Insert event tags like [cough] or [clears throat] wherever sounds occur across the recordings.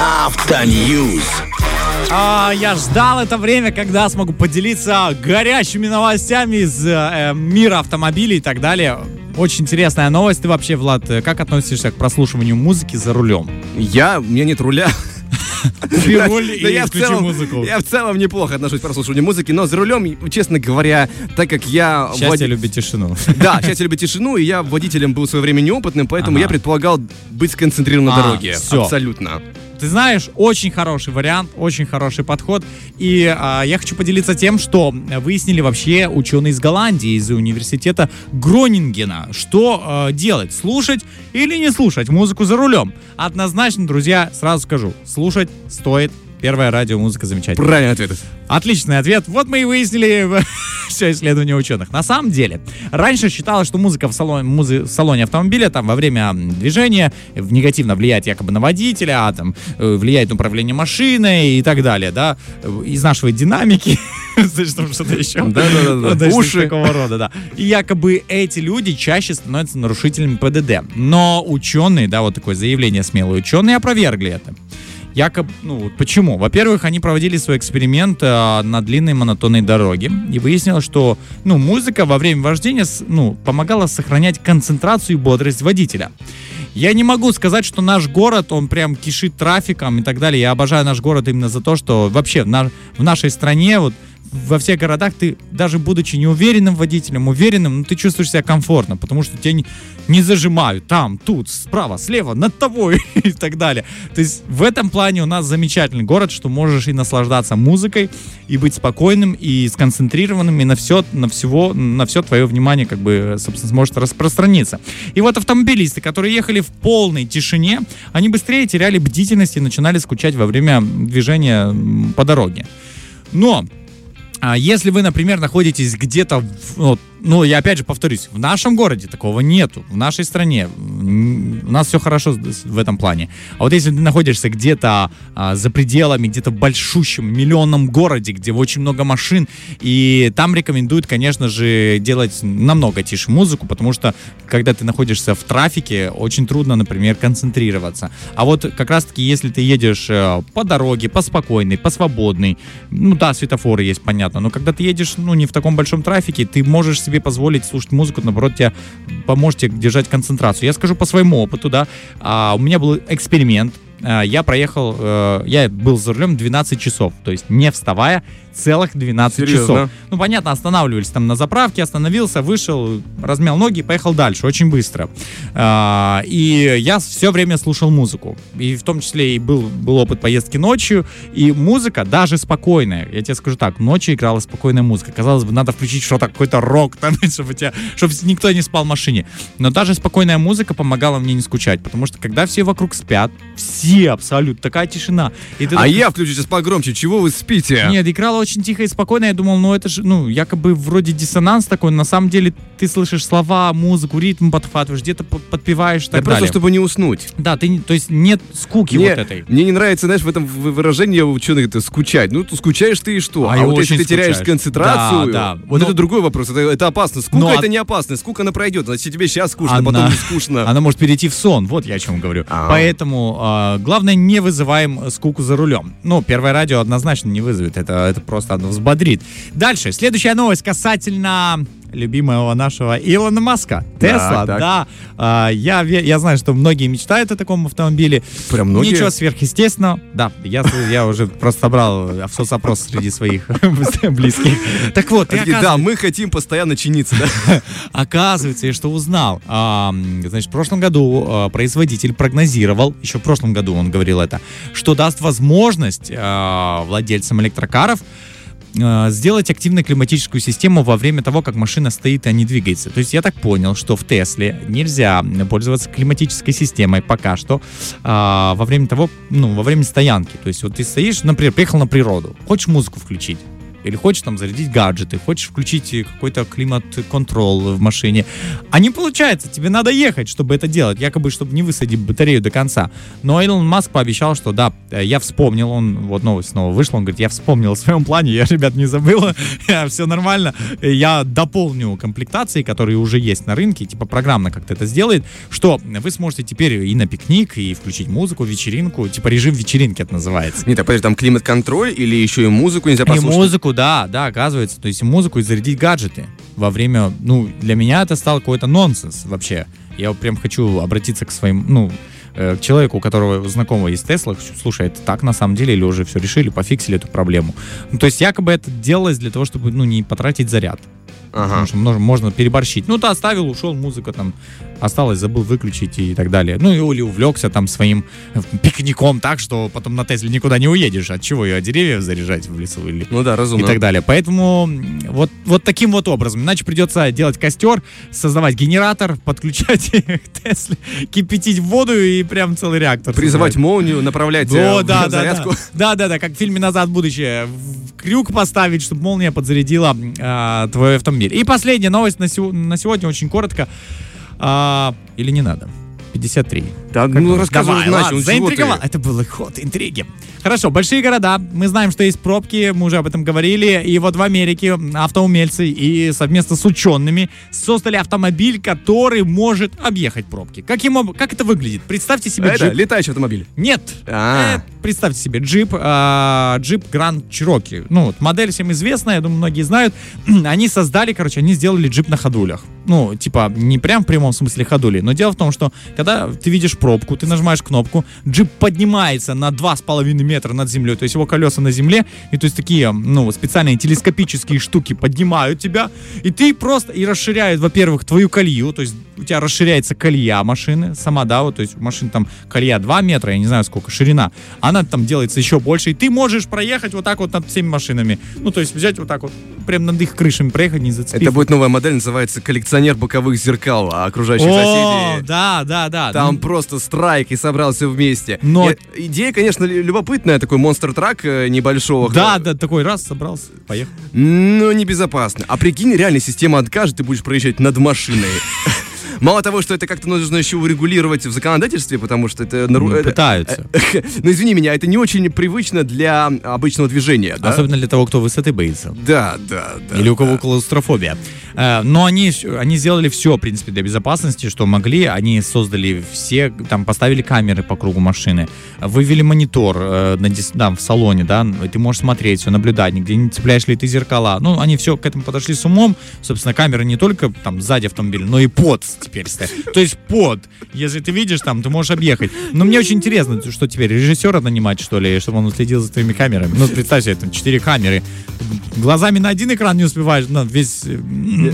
Автоньюз. А, я ждал это время, когда смогу поделиться горячими новостями из э, мира автомобилей и так далее. Очень интересная новость. Ты вообще, Влад, как относишься к прослушиванию музыки за рулем? Я, у меня нет руля. И Да я в целом- музыку. Я в целом неплохо отношусь к прослушиванию музыки, но за рулем, честно говоря, так как я... Счастье води- любит тишину. Да, я люблю тишину, и я водителем был в свое время неопытным, поэтому Ага. я предполагал быть сконцентрированным на А, дороге. всё. Абсолютно. Ты знаешь, очень хороший вариант, очень хороший подход. И а, я хочу поделиться тем, что выяснили вообще ученые из Голландии, из университета Гронингена. Что а, делать? Слушать или не слушать музыку за рулем? Однозначно, друзья, сразу скажу, слушать стоит. Первая радиомузыка замечательная. Правильный ответ. Отличный ответ. Вот мы и выяснили все [laughs] исследования ученых. На самом деле, раньше считалось, что музыка в салоне, музы- в салоне автомобиля там во время движения э, негативно влияет якобы на водителя, а там э, влияет на управление машиной и так далее, да, Э, изнашивает динамики, [laughs] там что-то еще. Значит, Уши. Такого рода, да. И якобы эти люди чаще становятся нарушителями ПДД. Но ученые, да, вот такое заявление смелые ученые опровергли это. Якобы, ну, почему? Во-первых, они проводили свой эксперимент э, на длинной монотонной дороге, и выяснилось, что, ну, музыка во время вождения, ну, помогала сохранять концентрацию и бодрость водителя. Я не могу сказать, что наш город, он прям кишит трафиком и так далее. Я обожаю наш город именно за то, что вообще на- в нашей стране, вот во всех городах ты, даже будучи неуверенным водителем, уверенным, ну, ты чувствуешь себя комфортно, потому что тебя не, не зажимают там, тут, справа, слева, над тобой [laughs] и так далее. То есть в этом плане у нас замечательный город, что можешь и наслаждаться музыкой, и быть спокойным, и сконцентрированным, и на все, на всего, на все твое внимание, как бы, собственно, сможет распространиться. И вот автомобилисты, которые ехали в полной тишине, они быстрее теряли бдительность и начинали скучать во время движения по дороге. Но если вы, например, находитесь где-то, вот, ну, я опять же повторюсь, в нашем городе такого нету, в нашей стране, у нас все хорошо в этом плане. А вот если ты находишься где-то а, за пределами, где-то в большущем миллионном городе, где очень много машин, и там рекомендуют, конечно же, делать намного тише музыку, потому что, когда ты находишься в трафике, очень трудно, например, концентрироваться. А вот как раз-таки, если ты едешь э, по дороге, по спокойной, по свободной, ну да, светофоры есть, понятно, но когда ты едешь, ну, не в таком большом трафике, ты можешь себе позволить слушать музыку, наоборот, тебе поможет тебе держать концентрацию. Я скажу по своему опыту, да, а, у меня был эксперимент, А, я проехал, э, я был за рулем 12 часов, то есть не вставая, целых 12 Серьезно? часов. Ну, понятно, останавливались там на заправке, остановился, вышел, размял ноги и поехал дальше, очень быстро. А, И я все время слушал музыку. И в том числе и был, был опыт поездки ночью. И музыка даже спокойная. Я тебе скажу так, ночью играла спокойная музыка. Казалось бы, надо включить что-то, какой-то рок, [laughs] там, чтобы, тебя, чтобы никто не спал в машине. Но даже спокойная музыка помогала мне не скучать. Потому что когда все вокруг спят, все абсолютно, такая тишина. И ты А такой, я включу сейчас погромче. Чего вы спите? нет, играла очень тихо и спокойно. Я думал, ну это же, ну, якобы вроде диссонанс такой. На самом деле ты слышишь слова, музыку, ритм подхватываешь, где-то подпеваешь и Да так просто, далее. чтобы не уснуть. Да, ты, то есть нет скуки Мне, вот этой. мне не нравится, знаешь, в этом выражении ученых это скучать. Ну, скучаешь ты и что? А А, вот если очень ты теряешь концентрацию, Да, да. вот Но- это другой вопрос. Это, это опасно. Скука Но это от- не опасно. Скука она пройдет. Значит, тебе сейчас скучно, Она- потом не [laughs] скучно. Она может перейти в сон, вот я о чем говорю. А. Поэтому а, главное не вызываем э, скуку за рулем. Ну, первое радио однозначно не вызовет, это, это просто оно взбодрит. Дальше, следующая новость касательно любимого нашего Илона Маска. Тесла, так. да. А, я, я знаю, что многие мечтают о таком автомобиле. Прям многие? Ничего сверхъестественного. Да, я, я уже просто собрал соцопрос среди своих [laughs] близких. Так вот, да, мы хотим постоянно чиниться, да? [laughs] Оказывается, я что узнал. А, значит, в прошлом году а, производитель прогнозировал, еще в прошлом году он говорил это, что даст возможность а, владельцам электрокаров сделать активную климатическую систему во время того, как машина стоит, а не двигается. То есть я так понял, что в Тесле нельзя пользоваться климатической системой пока что а, во время того, ну, во время стоянки. То есть вот ты стоишь, например, приехал на природу, хочешь музыку включить, или хочешь там зарядить гаджеты, хочешь включить какой-то климат-контрол в машине. А не получается, тебе надо ехать, чтобы это делать, якобы, чтобы не высадить батарею до конца. Но Илон Маск пообещал, что да, я вспомнил, он, вот новость снова вышла, он говорит, я вспомнил о своем плане, я, ребят, не забыла, [laughs] все нормально, я дополню комплектации, которые уже есть на рынке, типа программно как-то это сделает, что вы сможете теперь и на пикник, и включить музыку, вечеринку, типа режим вечеринки это называется. Нет, а подожди, там климат-контроль или еще и музыку нельзя послушать? И музыку, да, да, оказывается, то есть музыку, и зарядить гаджеты во время, ну, для меня это стал какой-то нонсенс вообще. Я прям хочу обратиться к своим, ну, э, к человеку, у которого знакомого есть Тесла, слушай, это так на самом деле, или уже все решили, пофиксили эту проблему. Ну, то есть якобы это делалось для того, чтобы, ну, не потратить заряд. Ага. Потому что можно, можно переборщить. Ну, ты оставил, ушел, музыка там осталось, забыл выключить и так далее. Ну, или увлекся там своим э, пикником так, что потом на Тесле никуда не уедешь. От чего ее? Деревьев заряжать в лесу или... Ну да, разумно. И так далее. Поэтому вот, вот таким вот образом. Иначе придется делать костер, создавать генератор, [laughs] подключать [laughs] Тесле, кипятить воду и прям целый реактор. Призывать создавать. молнию, направлять О, э, да, зарядку. [laughs] Да, да, да, как в фильме «Назад в будущее». Крюк поставить, чтобы молния подзарядила э, твой автомобиль. И последняя новость на, сего, на сегодня, очень коротко. А, или не надо? 53. Да, как ну рассказывай, Давай, ладно, заинтриговал. Это был ход интриги. Хорошо, большие города. Мы знаем, что есть пробки, мы уже об этом говорили. И вот в Америке автоумельцы и совместно с учеными создали автомобиль, который может объехать пробки. Как, ему, как это выглядит? Представьте себе это, джип. летающий автомобиль? Нет. А-а-а. Э, представьте себе джип, э, джип Grand Cherokee. Ну, вот, модель всем известная, я думаю, многие знают. [clears throat] они создали, короче, они сделали джип на ходулях. Ну, типа, не прям в прямом смысле ходули, но дело в том, что когда ты видишь пробку, ты нажимаешь кнопку, джип поднимается на 2,5 метра над землей, то есть его колеса на земле, и то есть такие, ну, специальные телескопические штуки поднимают тебя, и ты просто, и расширяют, во-первых, твою колею, то есть у тебя расширяется колея машины, сама, да, вот, то есть у машины там колея 2 метра, я не знаю сколько, ширина, она там делается еще больше, и ты можешь проехать вот так вот над всеми машинами, ну, то есть взять вот так вот, прям над их крышами проехать, не зацепив. Это будет новая модель, называется коллекционер боковых зеркал, а окружающих О, соседей. да, да, да. Там ну, просто страйк и собрался вместе. Но... И, идея, конечно, любопытная, такой монстр-трак э, небольшого. Да, да, такой раз собрался, поехал. Но небезопасно. А прикинь, реально система откажет, ты будешь проезжать над машиной. [laughs] Мало того, что это как-то нужно еще урегулировать в законодательстве, потому что это... Ну, пытаются. [laughs] Ну, извини меня, это не очень привычно для обычного движения, да? Особенно для того, кто высоты боится. Да, да, да. Или у кого клаустрофобия. Э, но они, они сделали все, в принципе, для безопасности, что могли. Они создали все, там, поставили камеры по кругу машины, вывели монитор э, на, да, в салоне, да, ты можешь смотреть, все, наблюдать, нигде не цепляешь ли ты зеркала. Ну, они все к этому подошли с умом. Собственно, камеры не только там сзади автомобиля, но и под теперь стоят. То есть под. Если ты видишь там, ты можешь объехать. Но мне очень интересно, что теперь, режиссера нанимать, что ли, чтобы он следил за твоими камерами. Ну, представь себе, там, четыре камеры. Глазами на один экран не успеваешь, на весь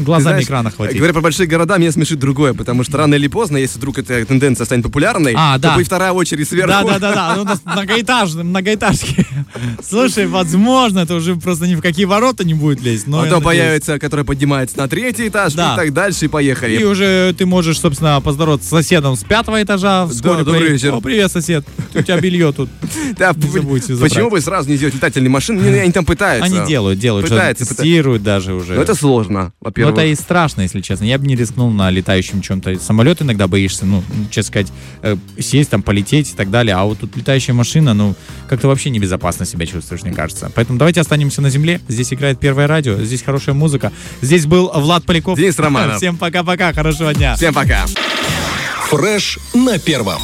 глазами знаешь, экрана хватит. Говоря про большие города, меня смешит другое, потому что рано или поздно, если вдруг эта тенденция станет популярной, а, то да. будет вторая очередь сверху. Да, да, да, да. Ну, многоэтажные, многоэтажки. [laughs] Слушай, возможно, это уже просто ни в какие ворота не будет лезть. Но Потом появится, которая поднимается на третий этаж да. и так дальше, и поехали. И уже ты можешь, собственно, поздороваться с соседом с пятого этажа. Да, добрый вечер. О, привет, сосед. У тебя белье тут. [laughs] Да, почему бы сразу не сделать летательные машины? Они там [laughs] пытаются. Они делают, делают. Пытаются. Тестируют даже уже. Но это сложно, во-первых. Ну, это и страшно, если честно. Я бы не рискнул на летающем чем-то. Самолет иногда боишься, ну, честно сказать, э, сесть там, полететь и так далее. А вот тут летающая машина, ну, как-то вообще небезопасно себя чувствуешь, мне кажется. Поэтому давайте останемся на земле. Здесь играет первое радио, здесь хорошая музыка. Здесь был Влад Поляков. Денис Романов. [laughs] Всем пока-пока, хорошего дня. Всем пока. Фреш на первом.